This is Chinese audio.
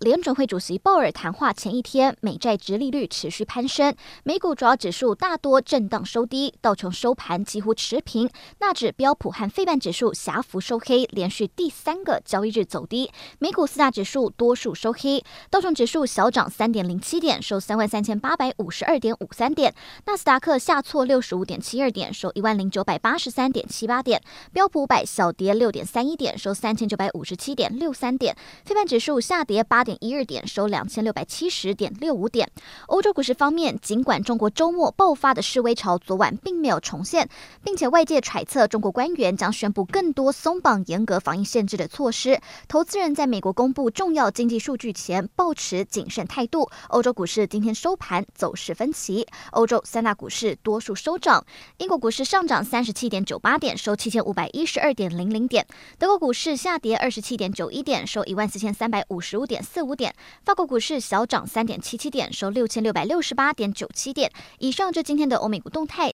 联准会主席鲍尔谈话前一天，美债殖利率持续攀升，美股主要指数大多震荡收低，道琼收盘几乎持平，纳指、标普和费半指数狭幅收黑，连续第三个交易日走低。美股四大指数多数收黑，道琼指数小涨三点零七点，收三万三千八百五十二点五三点；纳斯达克下挫六十五点七二点，收一万零九百八十三点七八点；标普五百小跌六点三一点，收三千九百五十七点六三点；费半指数下跌八点。点一二点收两千六百七十点六五点。欧洲股市方面，尽管中国周末爆发的示威潮昨晚并没有重现，并且外界揣测中国官员将宣布更多松绑严格防疫限制的措施，投资人在美国公布重要经济数据前保持谨慎态度。欧洲股市今天收盘走势分歧，欧洲三大股市多数收涨，英国股市上涨三十七点九八点，收七千五百一十二点零零点；德国股市下跌二十七点九一点，收一万四千三百五十五点四四。五点，法国股市小涨三点七七点，收六千六百六十八点九七点。以上就今天的欧美股动态，